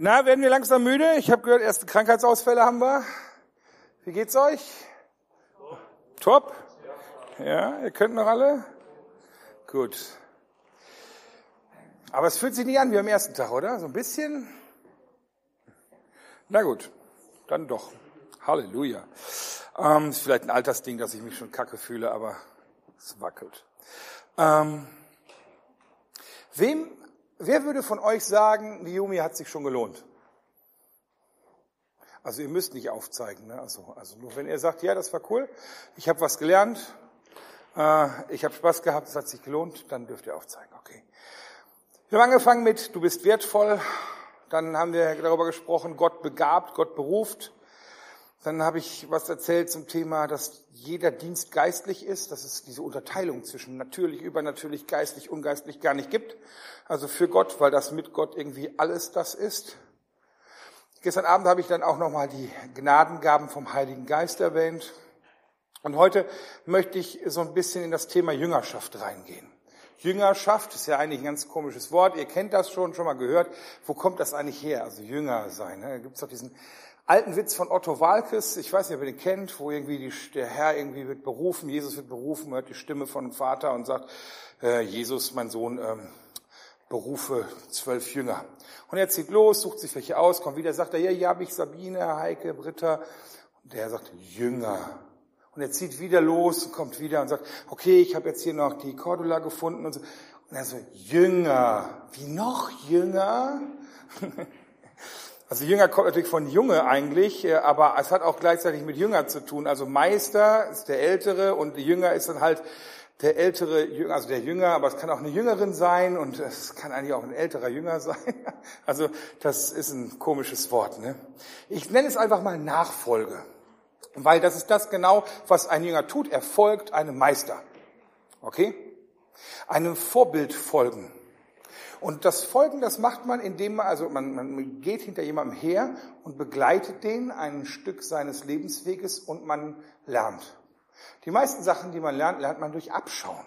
Na, werden wir langsam müde? Ich habe gehört, erste Krankheitsausfälle haben wir. Wie geht's euch? Top? Ja, ihr könnt noch alle? Gut. Aber es fühlt sich nicht an wie am ersten Tag, oder? So ein bisschen? Na gut, dann doch. Halleluja. Ähm, ist vielleicht ein Altersding, dass ich mich schon kacke fühle, aber es wackelt. Ähm, wem, wer würde von euch sagen, die hat sich schon gelohnt? Also ihr müsst nicht aufzeigen. Ne? Also, also nur wenn ihr sagt, ja, das war cool, ich habe was gelernt, äh, ich habe Spaß gehabt, es hat sich gelohnt, dann dürft ihr aufzeigen. Okay. Wir haben angefangen mit, du bist wertvoll. Dann haben wir darüber gesprochen, Gott begabt, Gott beruft. Dann habe ich was erzählt zum Thema, dass jeder Dienst geistlich ist, dass es diese Unterteilung zwischen natürlich, übernatürlich, geistlich, ungeistlich gar nicht gibt. Also für Gott, weil das mit Gott irgendwie alles das ist. Gestern Abend habe ich dann auch nochmal die Gnadengaben vom Heiligen Geist erwähnt. Und heute möchte ich so ein bisschen in das Thema Jüngerschaft reingehen. Jüngerschaft ist ja eigentlich ein ganz komisches Wort. Ihr kennt das schon, schon mal gehört. Wo kommt das eigentlich her? Also Jünger sein. Ne? Da gibt es doch diesen alten Witz von Otto Walkes. Ich weiß nicht, ob ihr den kennt, wo irgendwie die, der Herr irgendwie wird berufen, Jesus wird berufen, hört die Stimme von dem Vater und sagt, äh, Jesus, mein Sohn, ähm, berufe zwölf Jünger. Und er zieht los, sucht sich welche aus, kommt wieder, sagt er, ja, hier habe ich Sabine, Heike, Britta. Und der sagt, Jünger. Und er zieht wieder los und kommt wieder und sagt, okay, ich habe jetzt hier noch die Cordula gefunden und so. Und er so, Jünger. Wie noch Jünger? Also Jünger kommt natürlich von Junge eigentlich, äh, aber es hat auch gleichzeitig mit Jünger zu tun. Also Meister ist der Ältere und Jünger ist dann halt der ältere Jünger, also der Jünger, aber es kann auch eine Jüngerin sein und es kann eigentlich auch ein älterer Jünger sein. Also das ist ein komisches Wort. Ne? Ich nenne es einfach mal Nachfolge. Weil das ist das genau, was ein Jünger tut. Er folgt einem Meister. Okay? Einem Vorbild folgen. Und das Folgen, das macht man, indem man, also man, man geht hinter jemandem her und begleitet den ein Stück seines Lebensweges und man lernt. Die meisten Sachen, die man lernt, lernt man durch Abschauen.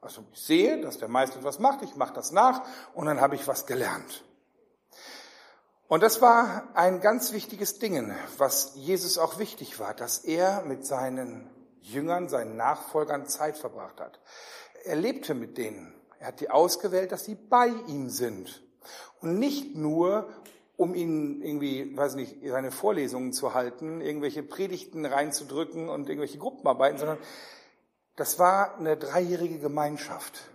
Also ich sehe, dass der Meister etwas macht, ich mache das nach und dann habe ich was gelernt. Und das war ein ganz wichtiges Ding, was Jesus auch wichtig war, dass er mit seinen Jüngern, seinen Nachfolgern Zeit verbracht hat. Er lebte mit denen. Er hat die ausgewählt, dass sie bei ihm sind. Und nicht nur, um ihnen irgendwie, weiß nicht, seine Vorlesungen zu halten, irgendwelche Predigten reinzudrücken und irgendwelche Gruppenarbeiten, sondern das war eine dreijährige Gemeinschaft.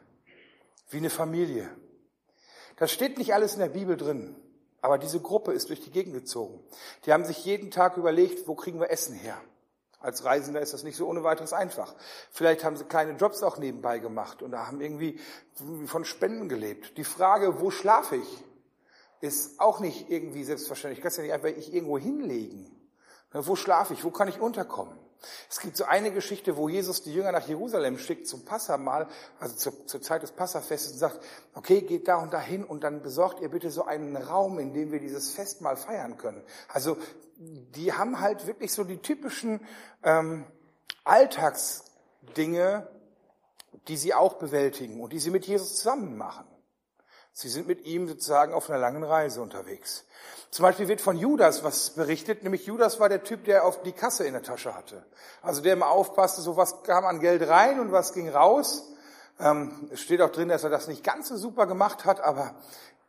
Wie eine Familie. Das steht nicht alles in der Bibel drin. Aber diese Gruppe ist durch die Gegend gezogen. Die haben sich jeden Tag überlegt, wo kriegen wir Essen her? Als Reisender ist das nicht so ohne weiteres einfach. Vielleicht haben sie kleine Jobs auch nebenbei gemacht und da haben irgendwie von Spenden gelebt. Die Frage, wo schlafe ich, ist auch nicht irgendwie selbstverständlich. Ich kann es ja nicht einfach ich irgendwo hinlegen. Wo schlafe ich? Wo kann ich unterkommen? Es gibt so eine Geschichte, wo Jesus die Jünger nach Jerusalem schickt zum Passamal, also zur, zur Zeit des Passafestes und sagt, okay, geht da und dahin und dann besorgt ihr bitte so einen Raum, in dem wir dieses Festmahl feiern können. Also die haben halt wirklich so die typischen ähm, Alltagsdinge, die sie auch bewältigen und die sie mit Jesus zusammen machen. Sie sind mit ihm sozusagen auf einer langen Reise unterwegs. Zum Beispiel wird von Judas was berichtet, nämlich Judas war der Typ, der auf die Kasse in der Tasche hatte. Also der immer aufpasste, so was kam an Geld rein und was ging raus. Ähm, es steht auch drin, dass er das nicht ganz so super gemacht hat, aber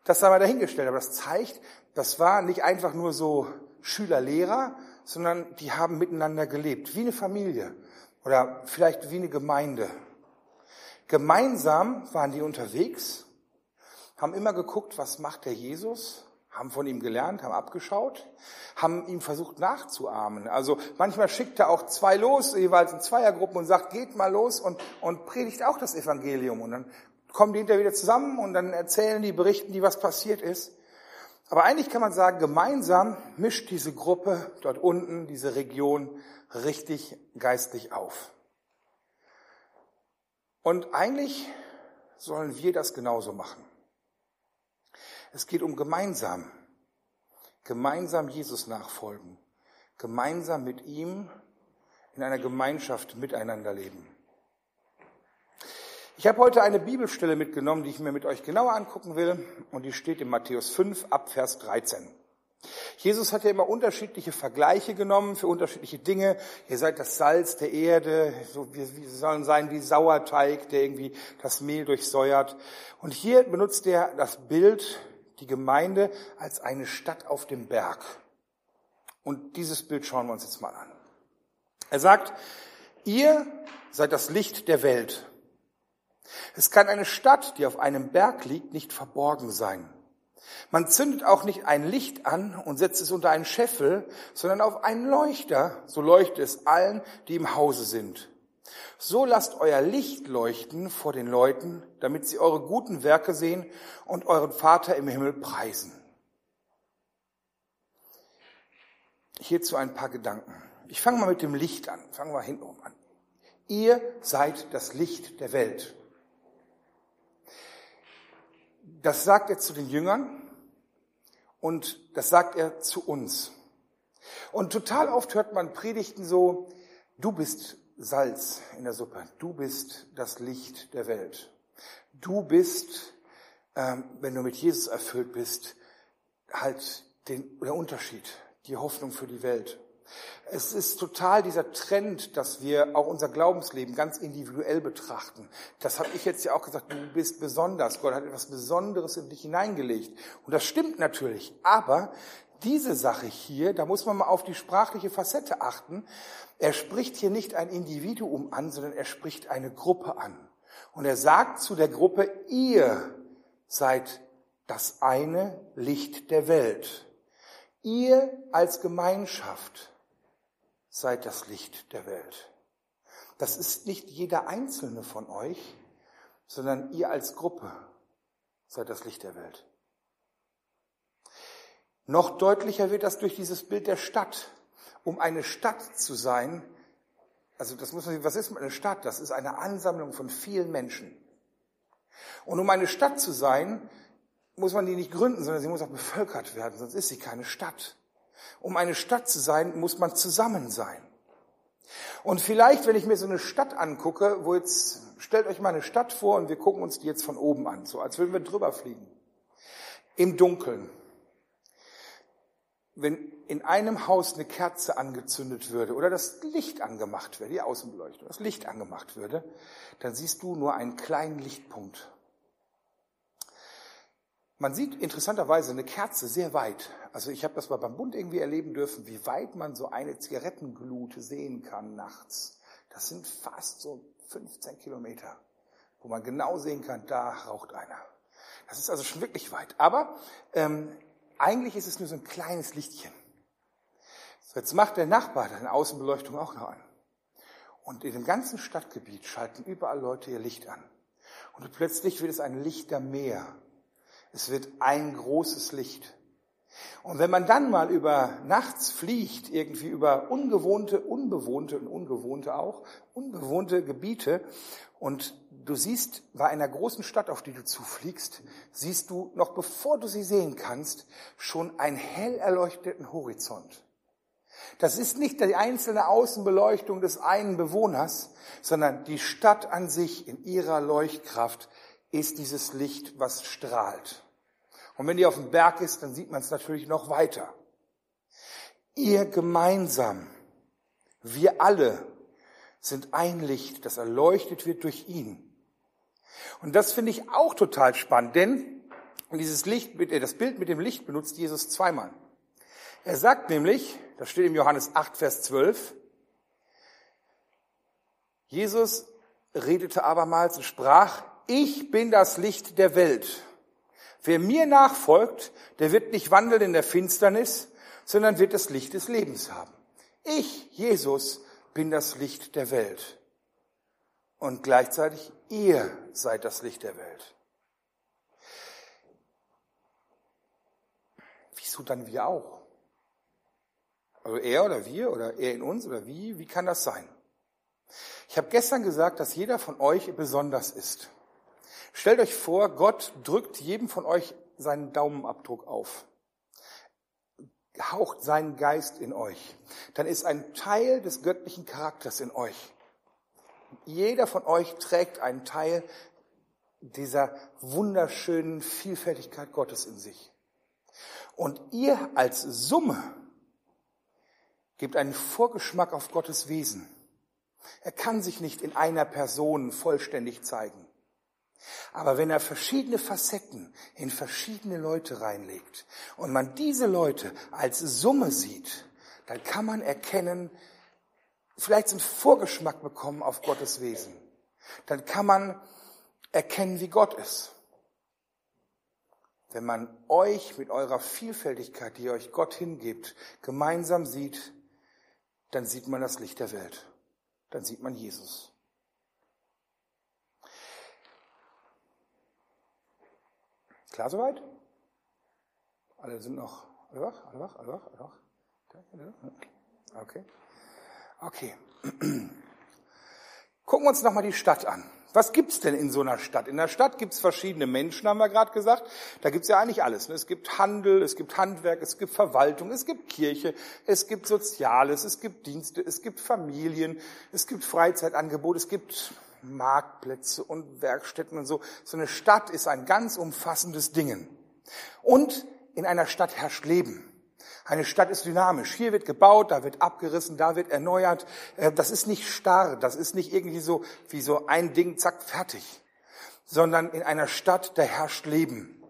das sei mal dahingestellt. Aber das zeigt, das war nicht einfach nur so Schüler-Lehrer, sondern die haben miteinander gelebt, wie eine Familie oder vielleicht wie eine Gemeinde. Gemeinsam waren die unterwegs, haben immer geguckt, was macht der Jesus, haben von ihm gelernt, haben abgeschaut, haben ihm versucht nachzuahmen. Also manchmal schickt er auch zwei los, jeweils in Zweiergruppen und sagt, geht mal los und, und predigt auch das Evangelium. Und dann kommen die hinterher wieder zusammen und dann erzählen die, berichten die, was passiert ist. Aber eigentlich kann man sagen, gemeinsam mischt diese Gruppe dort unten, diese Region richtig geistlich auf. Und eigentlich sollen wir das genauso machen. Es geht um gemeinsam, gemeinsam Jesus nachfolgen, gemeinsam mit ihm in einer Gemeinschaft miteinander leben. Ich habe heute eine Bibelstelle mitgenommen, die ich mir mit euch genauer angucken will, und die steht in Matthäus 5 ab Vers 13. Jesus hat ja immer unterschiedliche Vergleiche genommen für unterschiedliche Dinge. Ihr seid das Salz der Erde, so wir, sollen sein wie Sauerteig, der irgendwie das Mehl durchsäuert. Und hier benutzt er das Bild, die Gemeinde, als eine Stadt auf dem Berg. Und dieses Bild schauen wir uns jetzt mal an. Er sagt, ihr seid das Licht der Welt. Es kann eine Stadt, die auf einem Berg liegt, nicht verborgen sein. Man zündet auch nicht ein Licht an und setzt es unter einen Scheffel, sondern auf einen Leuchter, so leuchtet es allen, die im Hause sind. So lasst euer Licht leuchten vor den Leuten, damit sie eure guten Werke sehen und euren Vater im Himmel preisen. Hierzu ein paar Gedanken. Ich fange mal mit dem Licht an. Fangen wir hintenrum an. Ihr seid das Licht der Welt. Das sagt er zu den Jüngern und das sagt er zu uns. Und total oft hört man Predigten so, du bist Salz in der Suppe, du bist das Licht der Welt. Du bist, ähm, wenn du mit Jesus erfüllt bist, halt den, der Unterschied, die Hoffnung für die Welt. Es ist total dieser Trend, dass wir auch unser Glaubensleben ganz individuell betrachten. Das habe ich jetzt ja auch gesagt, du bist besonders. Gott hat etwas Besonderes in dich hineingelegt. Und das stimmt natürlich. Aber diese Sache hier, da muss man mal auf die sprachliche Facette achten. Er spricht hier nicht ein Individuum an, sondern er spricht eine Gruppe an. Und er sagt zu der Gruppe, ihr seid das eine Licht der Welt. Ihr als Gemeinschaft seid das Licht der Welt. Das ist nicht jeder einzelne von euch, sondern ihr als Gruppe seid das Licht der Welt. Noch deutlicher wird das durch dieses Bild der Stadt. Um eine Stadt zu sein, also das muss man, was ist eine Stadt? Das ist eine Ansammlung von vielen Menschen. Und um eine Stadt zu sein, muss man die nicht gründen, sondern sie muss auch bevölkert werden, sonst ist sie keine Stadt. Um eine Stadt zu sein, muss man zusammen sein. Und vielleicht, wenn ich mir so eine Stadt angucke, wo jetzt, stellt euch mal eine Stadt vor und wir gucken uns die jetzt von oben an, so als würden wir drüber fliegen. Im Dunkeln. Wenn in einem Haus eine Kerze angezündet würde oder das Licht angemacht wäre, die Außenbeleuchtung, das Licht angemacht würde, dann siehst du nur einen kleinen Lichtpunkt. Man sieht interessanterweise eine Kerze sehr weit. Also ich habe das mal beim Bund irgendwie erleben dürfen, wie weit man so eine Zigarettenglute sehen kann nachts. Das sind fast so 15 Kilometer, wo man genau sehen kann, da raucht einer. Das ist also schon wirklich weit. Aber ähm, eigentlich ist es nur so ein kleines Lichtchen. So, jetzt macht der Nachbar seine Außenbeleuchtung auch noch an. Und in dem ganzen Stadtgebiet schalten überall Leute ihr Licht an. Und plötzlich wird es ein Lichtermeer. Es wird ein großes Licht. Und wenn man dann mal über nachts fliegt, irgendwie über ungewohnte, unbewohnte und ungewohnte auch, unbewohnte Gebiete und du siehst bei einer großen Stadt, auf die du zufliegst, siehst du noch bevor du sie sehen kannst, schon einen hell erleuchteten Horizont. Das ist nicht die einzelne Außenbeleuchtung des einen Bewohners, sondern die Stadt an sich in ihrer Leuchtkraft ist dieses Licht, was strahlt. Und wenn die auf dem Berg ist, dann sieht man es natürlich noch weiter. Ihr gemeinsam, wir alle sind ein Licht, das erleuchtet wird durch ihn. Und das finde ich auch total spannend, denn dieses Licht, äh, das Bild mit dem Licht benutzt Jesus zweimal. Er sagt nämlich, das steht im Johannes 8, Vers 12, Jesus redete abermals und sprach, ich bin das Licht der Welt. Wer mir nachfolgt, der wird nicht wandeln in der Finsternis, sondern wird das Licht des Lebens haben. Ich, Jesus, bin das Licht der Welt. Und gleichzeitig ihr seid das Licht der Welt. Wieso dann wir auch? Also er oder wir oder er in uns oder wie? Wie kann das sein? Ich habe gestern gesagt, dass jeder von euch besonders ist. Stellt euch vor, Gott drückt jedem von euch seinen Daumenabdruck auf, haucht seinen Geist in euch. Dann ist ein Teil des göttlichen Charakters in euch. Jeder von euch trägt einen Teil dieser wunderschönen Vielfältigkeit Gottes in sich. Und ihr als Summe gebt einen Vorgeschmack auf Gottes Wesen. Er kann sich nicht in einer Person vollständig zeigen. Aber wenn er verschiedene Facetten in verschiedene Leute reinlegt und man diese Leute als Summe sieht, dann kann man erkennen, vielleicht einen Vorgeschmack bekommen auf Gottes Wesen. Dann kann man erkennen, wie Gott ist. Wenn man euch mit eurer Vielfältigkeit, die euch Gott hingibt, gemeinsam sieht, dann sieht man das Licht der Welt. Dann sieht man Jesus. Klar soweit? Alle sind noch, alle wach, alle wach, alle wach, alle wach. Okay. Okay. Gucken wir uns nochmal die Stadt an. Was gibt's denn in so einer Stadt? In der Stadt gibt's verschiedene Menschen, haben wir gerade gesagt. Da gibt's ja eigentlich alles. Ne? Es gibt Handel, es gibt Handwerk, es gibt Verwaltung, es gibt Kirche, es gibt Soziales, es gibt Dienste, es gibt Familien, es gibt Freizeitangebote, es gibt Marktplätze und Werkstätten und so. So eine Stadt ist ein ganz umfassendes Ding. Und in einer Stadt herrscht Leben. Eine Stadt ist dynamisch. Hier wird gebaut, da wird abgerissen, da wird erneuert. Äh, das ist nicht starr, das ist nicht irgendwie so wie so ein Ding, zack, fertig. Sondern in einer Stadt, da herrscht Leben.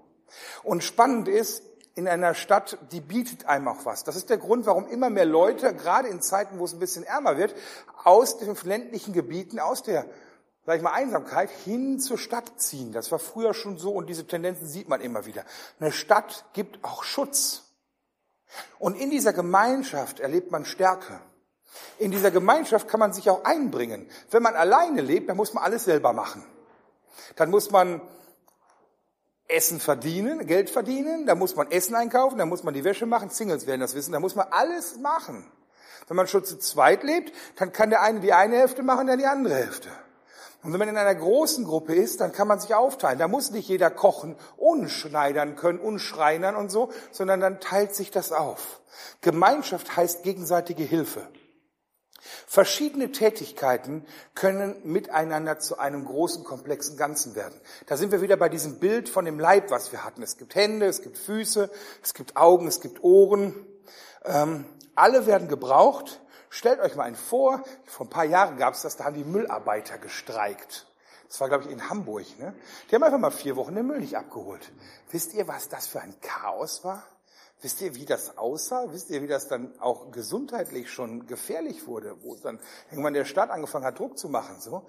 Und spannend ist, in einer Stadt, die bietet einem auch was. Das ist der Grund, warum immer mehr Leute, gerade in Zeiten, wo es ein bisschen ärmer wird, aus den ländlichen Gebieten, aus der, sag ich mal, Einsamkeit hin zur Stadt ziehen. Das war früher schon so und diese Tendenzen sieht man immer wieder. Eine Stadt gibt auch Schutz. Und in dieser Gemeinschaft erlebt man Stärke. In dieser Gemeinschaft kann man sich auch einbringen. Wenn man alleine lebt, dann muss man alles selber machen. Dann muss man Essen verdienen, Geld verdienen, dann muss man Essen einkaufen, dann muss man die Wäsche machen, Singles werden das wissen, dann muss man alles machen. Wenn man schon zu zweit lebt, dann kann der eine die eine Hälfte machen, der die andere Hälfte. Und wenn man in einer großen Gruppe ist, dann kann man sich aufteilen. Da muss nicht jeder kochen und schneidern können und schreinern und so, sondern dann teilt sich das auf. Gemeinschaft heißt gegenseitige Hilfe. Verschiedene Tätigkeiten können miteinander zu einem großen, komplexen Ganzen werden. Da sind wir wieder bei diesem Bild von dem Leib, was wir hatten. Es gibt Hände, es gibt Füße, es gibt Augen, es gibt Ohren. Ähm, alle werden gebraucht Stellt euch mal einen vor, vor ein paar Jahren gab es das, da haben die Müllarbeiter gestreikt. Das war, glaube ich, in Hamburg. Ne? Die haben einfach mal vier Wochen den Müll nicht abgeholt. Wisst ihr, was das für ein Chaos war? Wisst ihr, wie das aussah? Wisst ihr, wie das dann auch gesundheitlich schon gefährlich wurde, wo dann irgendwann der Staat angefangen hat, Druck zu machen? So,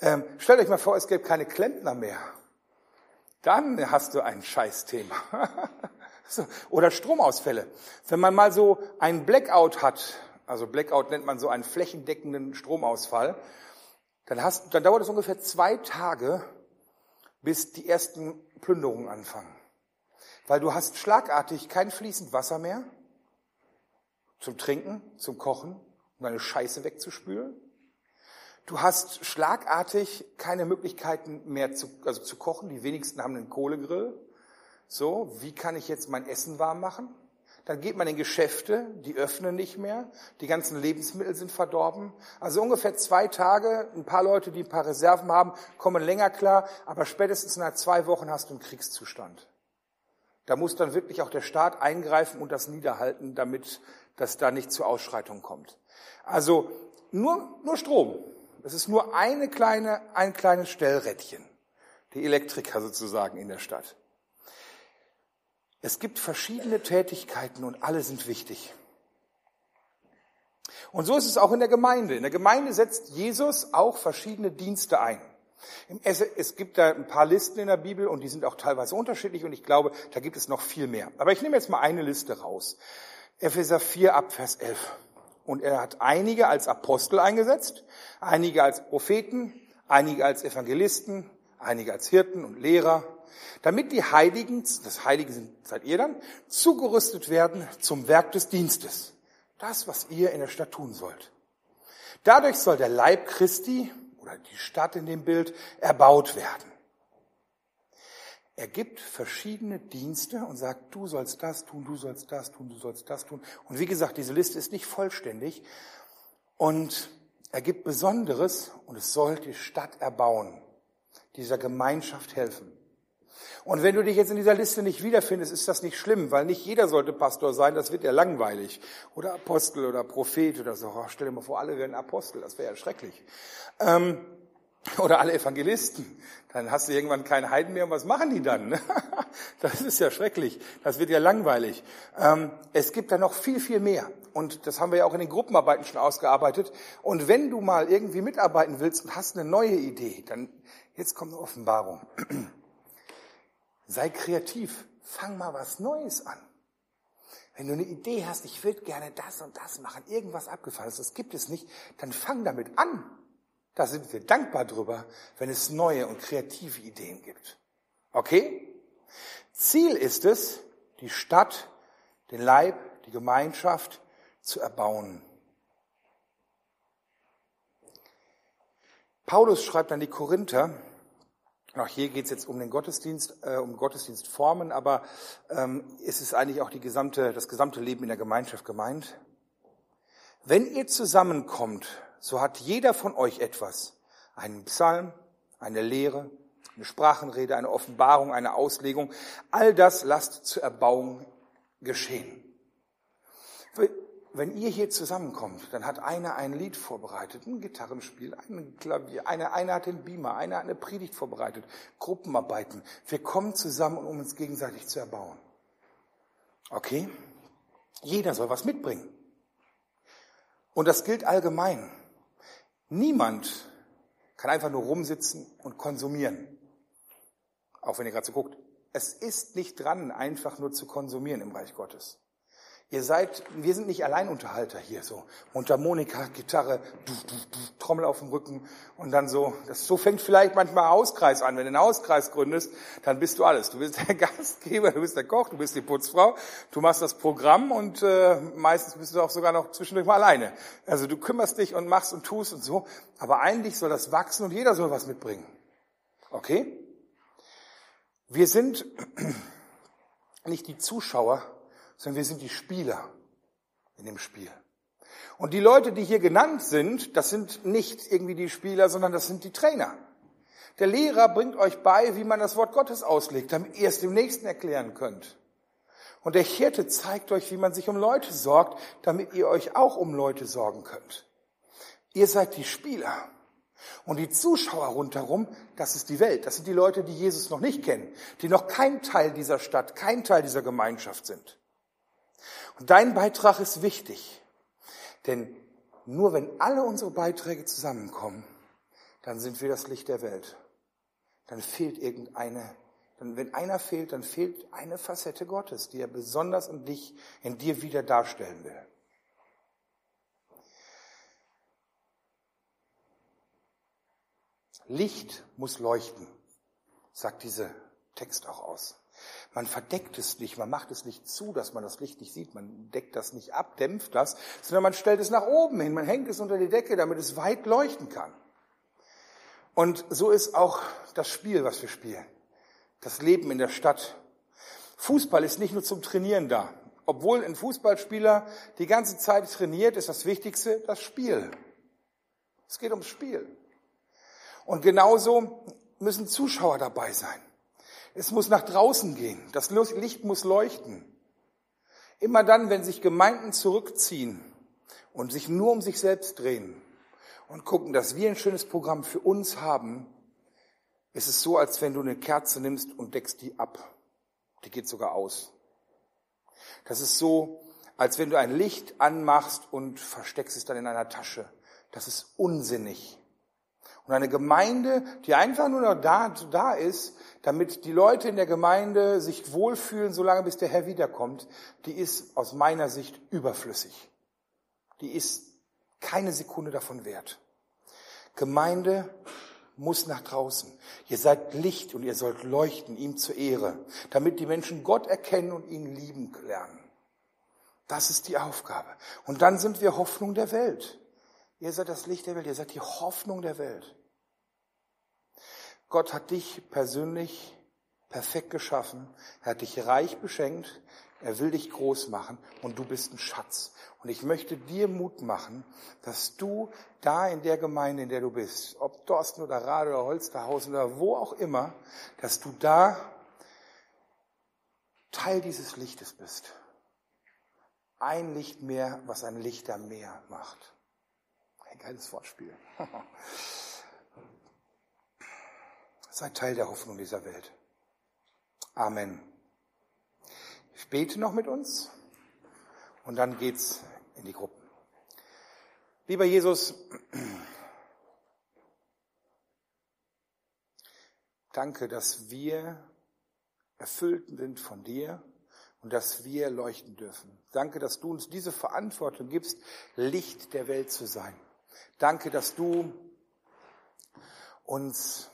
ähm, stellt euch mal vor, es gäbe keine Klempner mehr. Dann hast du ein Scheißthema. so. Oder Stromausfälle. Wenn man mal so einen Blackout hat, also Blackout nennt man so einen flächendeckenden Stromausfall, dann, hast, dann dauert es ungefähr zwei Tage, bis die ersten Plünderungen anfangen. Weil du hast schlagartig kein fließend Wasser mehr zum Trinken, zum Kochen, um deine Scheiße wegzuspülen. Du hast schlagartig keine Möglichkeiten mehr zu, also zu kochen. Die wenigsten haben einen Kohlegrill. So, wie kann ich jetzt mein Essen warm machen? Dann geht man in Geschäfte, die öffnen nicht mehr, die ganzen Lebensmittel sind verdorben. Also ungefähr zwei Tage, ein paar Leute, die ein paar Reserven haben, kommen länger klar, aber spätestens nach zwei Wochen hast du einen Kriegszustand. Da muss dann wirklich auch der Staat eingreifen und das niederhalten, damit das da nicht zu Ausschreitungen kommt. Also nur, nur Strom. Es ist nur eine kleine, ein kleines Stellrädchen. Die Elektriker sozusagen in der Stadt. Es gibt verschiedene Tätigkeiten und alle sind wichtig. Und so ist es auch in der Gemeinde. In der Gemeinde setzt Jesus auch verschiedene Dienste ein. Es gibt da ein paar Listen in der Bibel und die sind auch teilweise unterschiedlich und ich glaube, da gibt es noch viel mehr. Aber ich nehme jetzt mal eine Liste raus. Epheser 4 ab Vers 11. Und er hat einige als Apostel eingesetzt, einige als Propheten, einige als Evangelisten, einige als Hirten und Lehrer, damit die Heiligen, das Heilige sind, seid ihr dann, zugerüstet werden zum Werk des Dienstes. Das, was ihr in der Stadt tun sollt. Dadurch soll der Leib Christi oder die Stadt in dem Bild erbaut werden. Er gibt verschiedene Dienste und sagt, du sollst das tun, du sollst das tun, du sollst das tun. Und wie gesagt, diese Liste ist nicht vollständig. Und er gibt Besonderes und es soll die Stadt erbauen, dieser Gemeinschaft helfen. Und wenn du dich jetzt in dieser Liste nicht wiederfindest, ist das nicht schlimm, weil nicht jeder sollte Pastor sein, das wird ja langweilig. Oder Apostel oder Prophet oder so. Oh, stell dir mal vor, alle werden Apostel, das wäre ja schrecklich. Ähm, oder alle Evangelisten. Dann hast du irgendwann keinen Heiden mehr und was machen die dann? Das ist ja schrecklich. Das wird ja langweilig. Ähm, es gibt da noch viel, viel mehr. Und das haben wir ja auch in den Gruppenarbeiten schon ausgearbeitet. Und wenn du mal irgendwie mitarbeiten willst und hast eine neue Idee, dann jetzt kommt eine Offenbarung. Sei kreativ. Fang mal was Neues an. Wenn du eine Idee hast, ich würde gerne das und das machen, irgendwas abgefallen das gibt es nicht, dann fang damit an. Da sind wir dankbar drüber, wenn es neue und kreative Ideen gibt. Okay? Ziel ist es, die Stadt, den Leib, die Gemeinschaft zu erbauen. Paulus schreibt an die Korinther, auch hier geht es jetzt um den Gottesdienst, äh, um Gottesdienstformen, aber ähm, es ist eigentlich auch die gesamte, das gesamte Leben in der Gemeinschaft gemeint. Wenn ihr zusammenkommt, so hat jeder von euch etwas. Einen Psalm, eine Lehre, eine Sprachenrede, eine Offenbarung, eine Auslegung. All das lasst zur Erbauung geschehen wenn ihr hier zusammenkommt, dann hat einer ein Lied vorbereitet, ein Gitarrenspiel, ein Klavier, einer, einer hat den Beamer, einer hat eine Predigt vorbereitet, Gruppenarbeiten. Wir kommen zusammen, um uns gegenseitig zu erbauen. Okay? Jeder soll was mitbringen. Und das gilt allgemein. Niemand kann einfach nur rumsitzen und konsumieren. Auch wenn ihr gerade so guckt. Es ist nicht dran, einfach nur zu konsumieren im Reich Gottes. Ihr seid, wir sind nicht Alleinunterhalter hier, so Mundharmonika, Gitarre, du, du, du, Trommel auf dem Rücken und dann so. Das so fängt vielleicht manchmal Hauskreis an. Wenn du einen Hauskreis gründest, dann bist du alles. Du bist der Gastgeber, du bist der Koch, du bist die Putzfrau, du machst das Programm und äh, meistens bist du auch sogar noch zwischendurch mal alleine. Also du kümmerst dich und machst und tust und so. Aber eigentlich soll das wachsen und jeder soll was mitbringen. Okay? Wir sind nicht die Zuschauer, sondern wir sind die Spieler in dem Spiel. Und die Leute, die hier genannt sind, das sind nicht irgendwie die Spieler, sondern das sind die Trainer. Der Lehrer bringt euch bei, wie man das Wort Gottes auslegt, damit ihr es dem Nächsten erklären könnt. Und der Hirte zeigt euch, wie man sich um Leute sorgt, damit ihr euch auch um Leute sorgen könnt. Ihr seid die Spieler. Und die Zuschauer rundherum, das ist die Welt. Das sind die Leute, die Jesus noch nicht kennen, die noch kein Teil dieser Stadt, kein Teil dieser Gemeinschaft sind. Dein Beitrag ist wichtig, denn nur wenn alle unsere Beiträge zusammenkommen, dann sind wir das Licht der Welt. Dann fehlt irgendeine, dann, wenn einer fehlt, dann fehlt eine Facette Gottes, die er besonders in dich, in dir wieder darstellen will. Licht muss leuchten, sagt dieser Text auch aus. Man verdeckt es nicht, man macht es nicht zu, dass man das Licht nicht sieht, man deckt das nicht ab, dämpft das, sondern man stellt es nach oben hin, man hängt es unter die Decke, damit es weit leuchten kann. Und so ist auch das Spiel, was wir spielen. Das Leben in der Stadt. Fußball ist nicht nur zum Trainieren da. Obwohl ein Fußballspieler die ganze Zeit trainiert, ist das Wichtigste das Spiel. Es geht ums Spiel. Und genauso müssen Zuschauer dabei sein. Es muss nach draußen gehen. Das Licht muss leuchten. Immer dann, wenn sich Gemeinden zurückziehen und sich nur um sich selbst drehen und gucken, dass wir ein schönes Programm für uns haben, ist es so, als wenn du eine Kerze nimmst und deckst die ab. Die geht sogar aus. Das ist so, als wenn du ein Licht anmachst und versteckst es dann in einer Tasche. Das ist unsinnig. Und eine Gemeinde, die einfach nur noch da, da ist, damit die Leute in der Gemeinde sich wohlfühlen, solange bis der Herr wiederkommt, die ist aus meiner Sicht überflüssig. Die ist keine Sekunde davon wert. Gemeinde muss nach draußen. Ihr seid Licht und ihr sollt leuchten, ihm zur Ehre, damit die Menschen Gott erkennen und ihn lieben lernen. Das ist die Aufgabe. Und dann sind wir Hoffnung der Welt. Ihr seid das Licht der Welt, ihr seid die Hoffnung der Welt. Gott hat dich persönlich perfekt geschaffen, er hat dich reich beschenkt, er will dich groß machen und du bist ein Schatz. Und ich möchte dir Mut machen, dass du da in der Gemeinde, in der du bist, ob Dorsten oder Rade oder Holsterhausen oder wo auch immer, dass du da Teil dieses Lichtes bist. Ein Licht mehr, was ein Lichter mehr macht. Ein geiles Wortspiel. Sei Teil der Hoffnung dieser Welt. Amen. Ich bete noch mit uns und dann geht's in die Gruppen. Lieber Jesus, danke, dass wir erfüllt sind von dir und dass wir leuchten dürfen. Danke, dass du uns diese Verantwortung gibst, Licht der Welt zu sein. Danke, dass du uns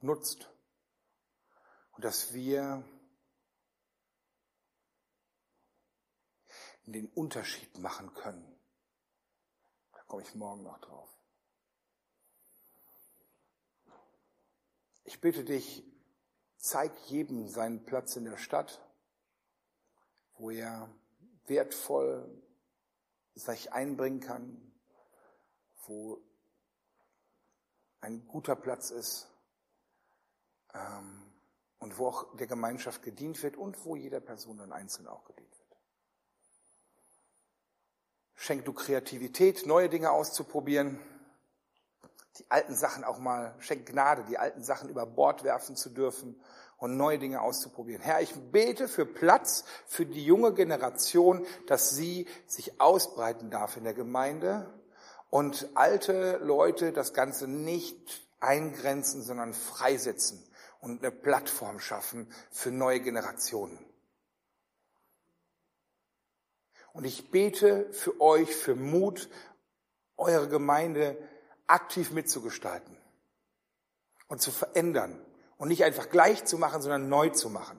nutzt und dass wir den Unterschied machen können. Da komme ich morgen noch drauf. Ich bitte dich, zeig jedem seinen Platz in der Stadt, wo er wertvoll sich einbringen kann, wo ein guter Platz ist ähm, und wo auch der Gemeinschaft gedient wird und wo jeder Person dann einzeln auch gedient wird. Schenk du Kreativität, neue Dinge auszuprobieren. Die alten Sachen auch mal, schenk Gnade, die alten Sachen über Bord werfen zu dürfen und neue Dinge auszuprobieren. Herr, ich bete für Platz für die junge Generation, dass sie sich ausbreiten darf in der Gemeinde und alte Leute das Ganze nicht eingrenzen, sondern freisetzen und eine Plattform schaffen für neue Generationen. Und ich bete für euch, für Mut, eure Gemeinde aktiv mitzugestalten und zu verändern und nicht einfach gleich zu machen, sondern neu zu machen.